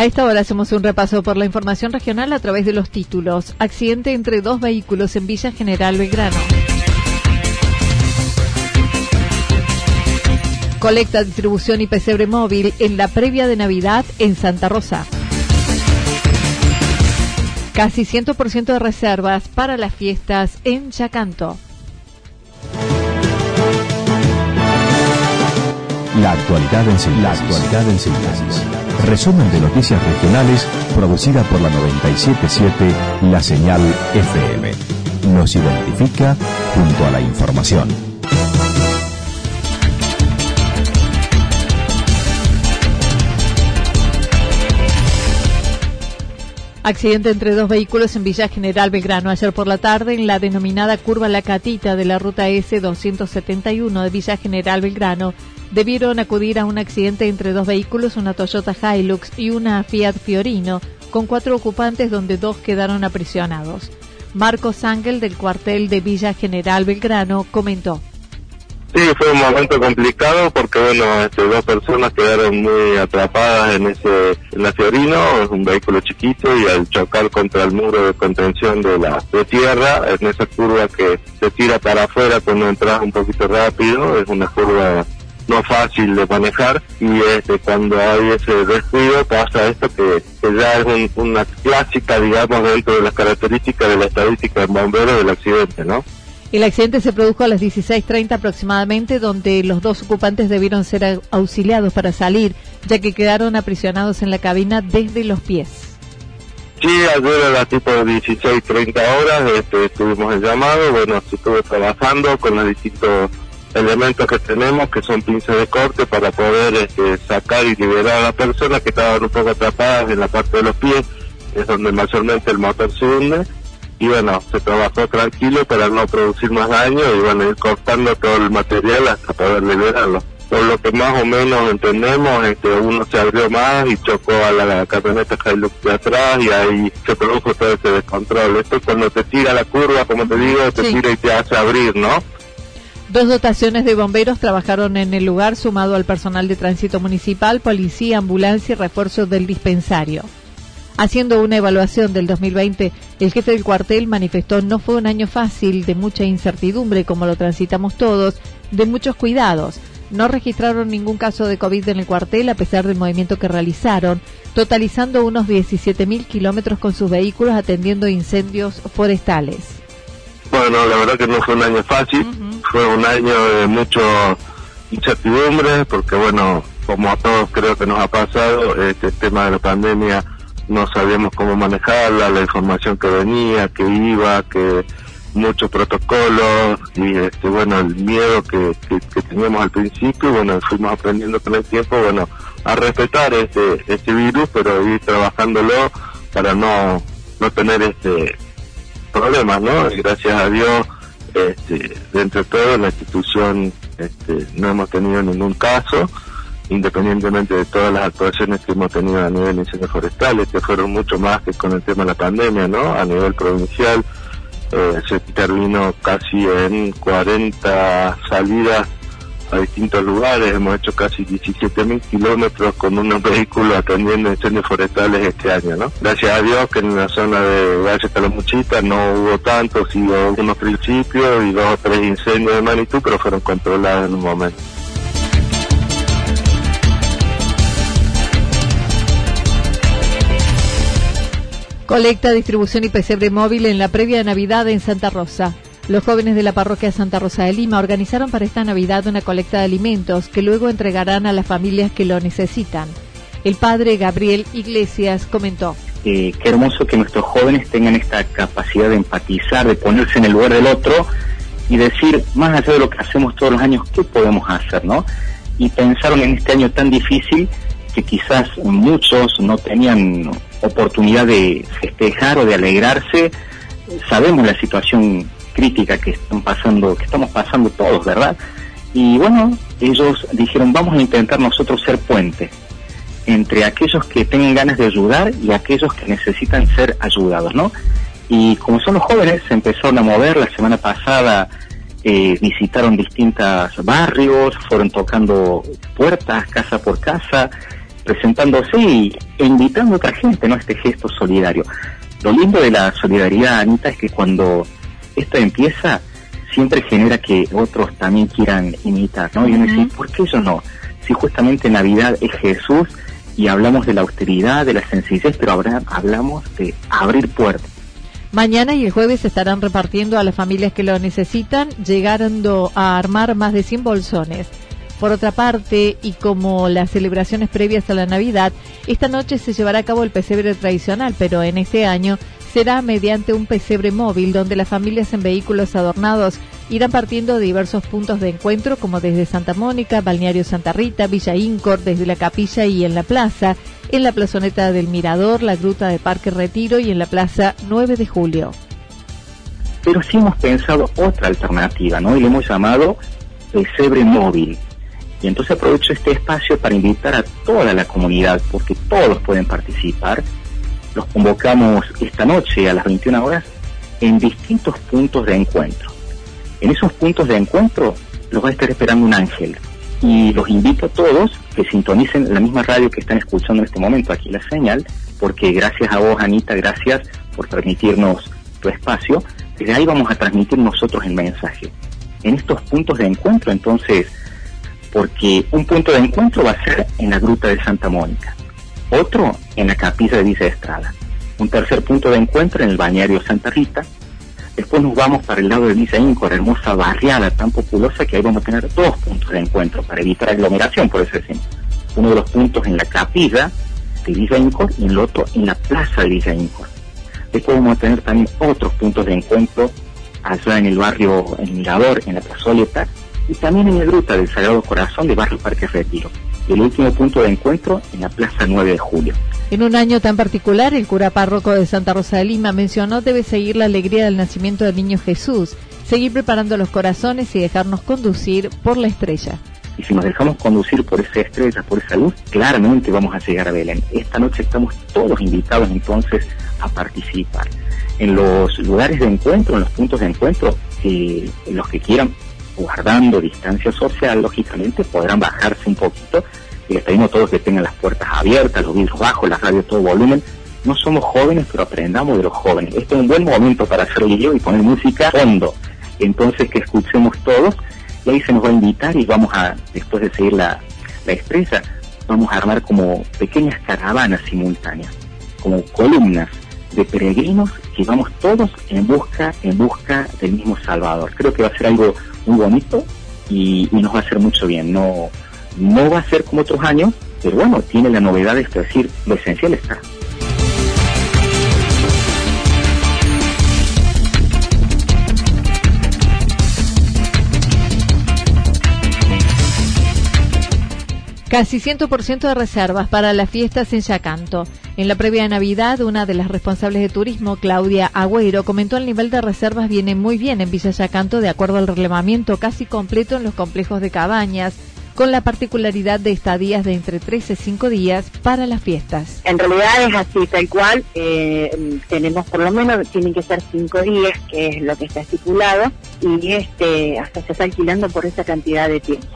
A esta hora hacemos un repaso por la información regional a través de los títulos. Accidente entre dos vehículos en Villa General Belgrano. Colecta, distribución y pesebre móvil en la previa de Navidad en Santa Rosa. Casi 100% de reservas para las fiestas en Chacanto. La actualidad en síntesis. La actualidad en síntesis. Resumen de noticias regionales producida por la 977 La Señal FM. Nos identifica junto a la información. Accidente entre dos vehículos en Villa General Belgrano ayer por la tarde en la denominada curva La Catita de la ruta S271 de Villa General Belgrano debieron acudir a un accidente entre dos vehículos, una Toyota Hilux y una Fiat Fiorino, con cuatro ocupantes donde dos quedaron aprisionados. Marcos Ángel del cuartel de Villa General Belgrano comentó. Sí, fue un momento complicado porque, bueno, este, dos personas quedaron muy atrapadas en ese, en la Fiorino, es un vehículo chiquito y al chocar contra el muro de contención de la de tierra, en esa curva que se tira para afuera cuando entras un poquito rápido, es una curva no fácil de manejar y este, cuando hay ese descuido pasa esto que, ya es una clásica, digamos, dentro de las características de la estadística de bomberos del accidente, ¿no? El accidente se produjo a las 16.30 aproximadamente, donde los dos ocupantes debieron ser auxiliados para salir, ya que quedaron aprisionados en la cabina desde los pies. Sí, ayer a las tipo 16.30 horas este, estuvimos en llamado, bueno, estuve trabajando con los distintos elementos que tenemos, que son pinzas de corte, para poder este, sacar y liberar a las personas que estaban un poco atrapadas en la parte de los pies, es donde mayormente el motor se hunde. Y bueno, se trabajó tranquilo para no producir más daño y bueno, ir cortando todo el material hasta poder liberarlo. Por lo que más o menos entendemos, este, uno se abrió más y chocó a la, camioneta Hilux de atrás y ahí se produjo todo ese descontrol. Esto cuando te tira la curva, como te digo, te tira y te hace abrir, ¿no? Dos dotaciones de bomberos trabajaron en el lugar, sumado al personal de tránsito municipal, policía, ambulancia y refuerzo del dispensario. Haciendo una evaluación del 2020, el jefe del cuartel manifestó no fue un año fácil, de mucha incertidumbre como lo transitamos todos, de muchos cuidados. No registraron ningún caso de COVID en el cuartel a pesar del movimiento que realizaron, totalizando unos 17.000 kilómetros con sus vehículos atendiendo incendios forestales. Bueno, la verdad que no fue un año fácil, fue un año de mucho incertidumbre, porque bueno, como a todos creo que nos ha pasado, este tema de la pandemia no sabíamos cómo manejarla, la información que venía, que iba, que muchos protocolos y este bueno el miedo que, que, teníamos al principio bueno fuimos aprendiendo con el tiempo bueno a respetar este este virus pero ir trabajándolo para no no tener este problemas, ¿no? Y gracias a Dios, este, dentro de todo, la institución este, no hemos tenido ningún caso independientemente de todas las actuaciones que hemos tenido a nivel de incendios forestales, que fueron mucho más que con el tema de la pandemia, ¿no? A nivel provincial, eh, se terminó casi en 40 salidas a distintos lugares, hemos hecho casi 17.000 kilómetros con unos vehículos atendiendo incendios forestales este año, ¿no? Gracias a Dios que en la zona de Valle Calamuchita no hubo tantos, sí hubo algunos principios y dos o tres incendios de magnitud, pero fueron controlados en un momento. Colecta, distribución y pesebre móvil en la previa Navidad en Santa Rosa. Los jóvenes de la parroquia Santa Rosa de Lima organizaron para esta Navidad una colecta de alimentos que luego entregarán a las familias que lo necesitan. El padre Gabriel Iglesias comentó. Eh, qué hermoso que nuestros jóvenes tengan esta capacidad de empatizar, de ponerse en el lugar del otro y decir, más allá de lo que hacemos todos los años, ¿qué podemos hacer? ¿no? Y pensaron en este año tan difícil que quizás muchos no tenían oportunidad de festejar o de alegrarse. Sabemos la situación crítica que están pasando, que estamos pasando todos, ¿verdad? Y bueno, ellos dijeron, vamos a intentar nosotros ser puente entre aquellos que tengan ganas de ayudar y aquellos que necesitan ser ayudados, ¿no? Y como son los jóvenes, se empezaron a mover. La semana pasada eh, visitaron distintos barrios, fueron tocando puertas, casa por casa, presentándose y, e invitando a otra gente, ¿no? Este gesto solidario. Lo lindo de la solidaridad, Anita, es que cuando esto empieza, siempre genera que otros también quieran imitar, ¿no? Y uno dice, ¿por qué yo no? Si justamente Navidad es Jesús y hablamos de la austeridad, de la sencillez, pero ahora hablamos de abrir puertas. Mañana y el jueves se estarán repartiendo a las familias que lo necesitan, llegando a armar más de 100 bolsones. Por otra parte, y como las celebraciones previas a la Navidad, esta noche se llevará a cabo el pesebre tradicional, pero en este año será mediante un pesebre móvil donde las familias en vehículos adornados irán partiendo de diversos puntos de encuentro como desde Santa Mónica, Balneario Santa Rita, Villa Incor, desde la capilla y en la plaza, en la plazoneta del Mirador, la gruta de Parque Retiro y en la plaza 9 de Julio. Pero sí hemos pensado otra alternativa, ¿no? Y le hemos llamado pesebre móvil y entonces aprovecho este espacio para invitar a toda la comunidad, porque todos pueden participar. Los convocamos esta noche a las 21 horas en distintos puntos de encuentro. En esos puntos de encuentro los va a estar esperando un ángel. Y los invito a todos que sintonicen la misma radio que están escuchando en este momento, aquí la señal, porque gracias a vos, Anita, gracias por permitirnos tu espacio. Desde ahí vamos a transmitir nosotros el mensaje. En estos puntos de encuentro, entonces, porque un punto de encuentro va a ser en la Gruta de Santa Mónica, otro en la Capilla de Villa Estrada, un tercer punto de encuentro en el Bañario Santa Rita, después nos vamos para el lado de Villa Incor, hermosa barriada tan populosa que ahí vamos a tener dos puntos de encuentro para evitar aglomeración, por eso decimos. Uno de los puntos en la capilla de Villa Incor y el otro en la plaza de Villa Incor. Después vamos a tener también otros puntos de encuentro allá en el barrio El Mirador, en la plazoleta, y también en la Gruta del Sagrado Corazón de Barrio Parque Retiro. El último punto de encuentro en la Plaza 9 de Julio. En un año tan particular, el cura párroco de Santa Rosa de Lima mencionó debe seguir la alegría del nacimiento del niño Jesús, seguir preparando los corazones y dejarnos conducir por la estrella. Y si nos dejamos conducir por esa estrella, por esa luz, claramente vamos a llegar a Belén. Esta noche estamos todos invitados entonces a participar. En los lugares de encuentro, en los puntos de encuentro, eh, los que quieran guardando distancia social, lógicamente podrán bajarse un poquito y les pedimos a todos que tengan las puertas abiertas, los vidrios bajos, las radios todo volumen. No somos jóvenes, pero aprendamos de los jóvenes. Este es un buen momento para hacer video y poner música fondo. Entonces que escuchemos todos y ahí se nos va a invitar y vamos a, después de seguir la, la estrella, vamos a armar como pequeñas caravanas simultáneas, como columnas de peregrinos que vamos todos en busca, en busca del mismo Salvador. Creo que va a ser algo muy bonito y, nos va a hacer mucho bien. No, no va a ser como otros años, pero bueno, tiene la novedad de esto, decir, lo esencial está. Casi 100% de reservas para las fiestas en Yacanto. En la previa de Navidad, una de las responsables de turismo, Claudia Agüero, comentó el nivel de reservas viene muy bien en Villa Yacanto de acuerdo al relevamiento casi completo en los complejos de cabañas, con la particularidad de estadías de entre 3 y 5 días para las fiestas. En realidad es así, tal cual. Eh, tenemos por lo menos, tienen que ser 5 días, que es lo que está estipulado, y este hasta se está alquilando por esa cantidad de tiempo.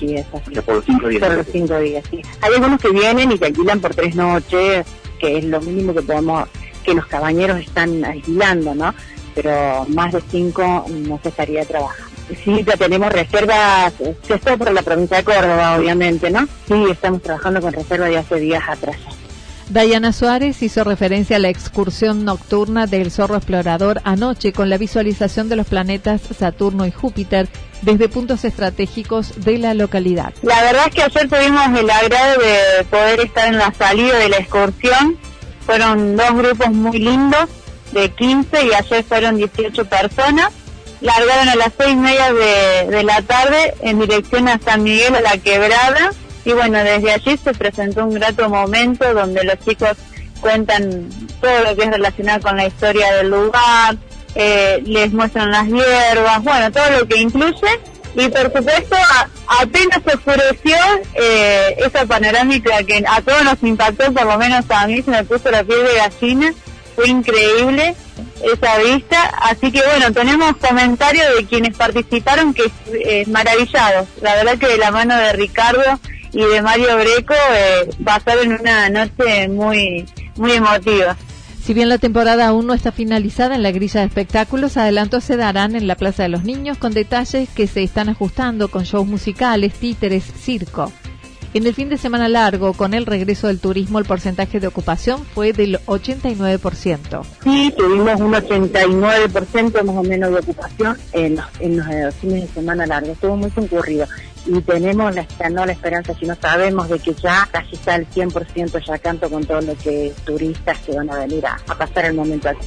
Sí, es así. Por los cinco días. Por los cinco días, sí. Hay algunos que vienen y te alquilan por tres noches, que es lo mínimo que podemos, que los cabañeros están alquilando, ¿no? Pero más de cinco no se estaría trabajando. Sí, ya tenemos reservas, esto por la provincia de Córdoba, obviamente, ¿no? Sí, estamos trabajando con reservas de hace días atrás. Dayana Suárez hizo referencia a la excursión nocturna del zorro explorador anoche con la visualización de los planetas Saturno y Júpiter desde puntos estratégicos de la localidad. La verdad es que ayer tuvimos el agrado de poder estar en la salida de la excursión. Fueron dos grupos muy lindos de 15 y ayer fueron 18 personas largaron a las seis y media de, la tarde en dirección a San Miguel a la Quebrada y bueno, desde allí se presentó un grato momento donde los chicos cuentan todo lo que es relacionado con la historia del lugar, eh, les muestran las hierbas, bueno, todo lo que incluye y por supuesto apenas se oscureció eh, esa panorámica que a todos nos impactó, por lo menos a mí se me puso la piel de gallina, fue increíble esa vista. Así que bueno, tenemos comentarios de quienes participaron que es maravillados. La verdad que de la mano de Ricardo y de Mario Greco eh, en una noche muy, muy emotiva. Si bien la temporada aún no está finalizada en la grilla de espectáculos, adelantos se darán en la Plaza de los Niños con detalles que se están ajustando con shows musicales, títeres, circo. En el fin de semana largo, con el regreso del turismo, el porcentaje de ocupación fue del 89%. Sí, tuvimos un 89% más o menos de ocupación en los, en los eh, fines de semana largos. Estuvo muy concurrido. Y tenemos la, no la esperanza, sino sabemos de que ya casi está el 100% ya canto con todo lo que turistas que van a venir a pasar el momento aquí.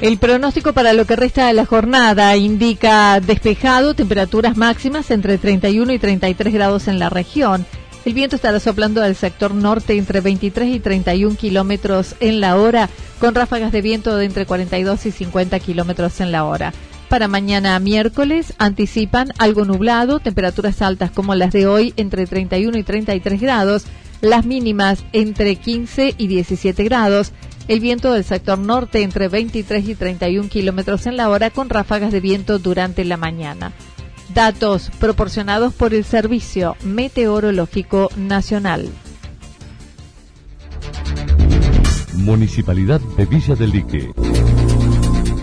El pronóstico para lo que resta de la jornada indica despejado, temperaturas máximas entre 31 y 33 grados en la región. El viento estará soplando del sector norte entre 23 y 31 kilómetros en la hora, con ráfagas de viento de entre 42 y 50 kilómetros en la hora. Para mañana miércoles anticipan algo nublado, temperaturas altas como las de hoy entre 31 y 33 grados, las mínimas entre 15 y 17 grados el viento del sector norte entre 23 y 31 kilómetros en la hora con ráfagas de viento durante la mañana. Datos proporcionados por el Servicio Meteorológico Nacional. Municipalidad de Villa del Lique.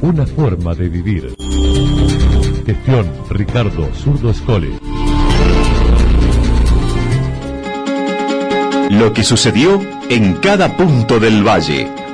Una forma de vivir. Gestión Ricardo Zurdo Escole. Lo que sucedió en cada punto del valle.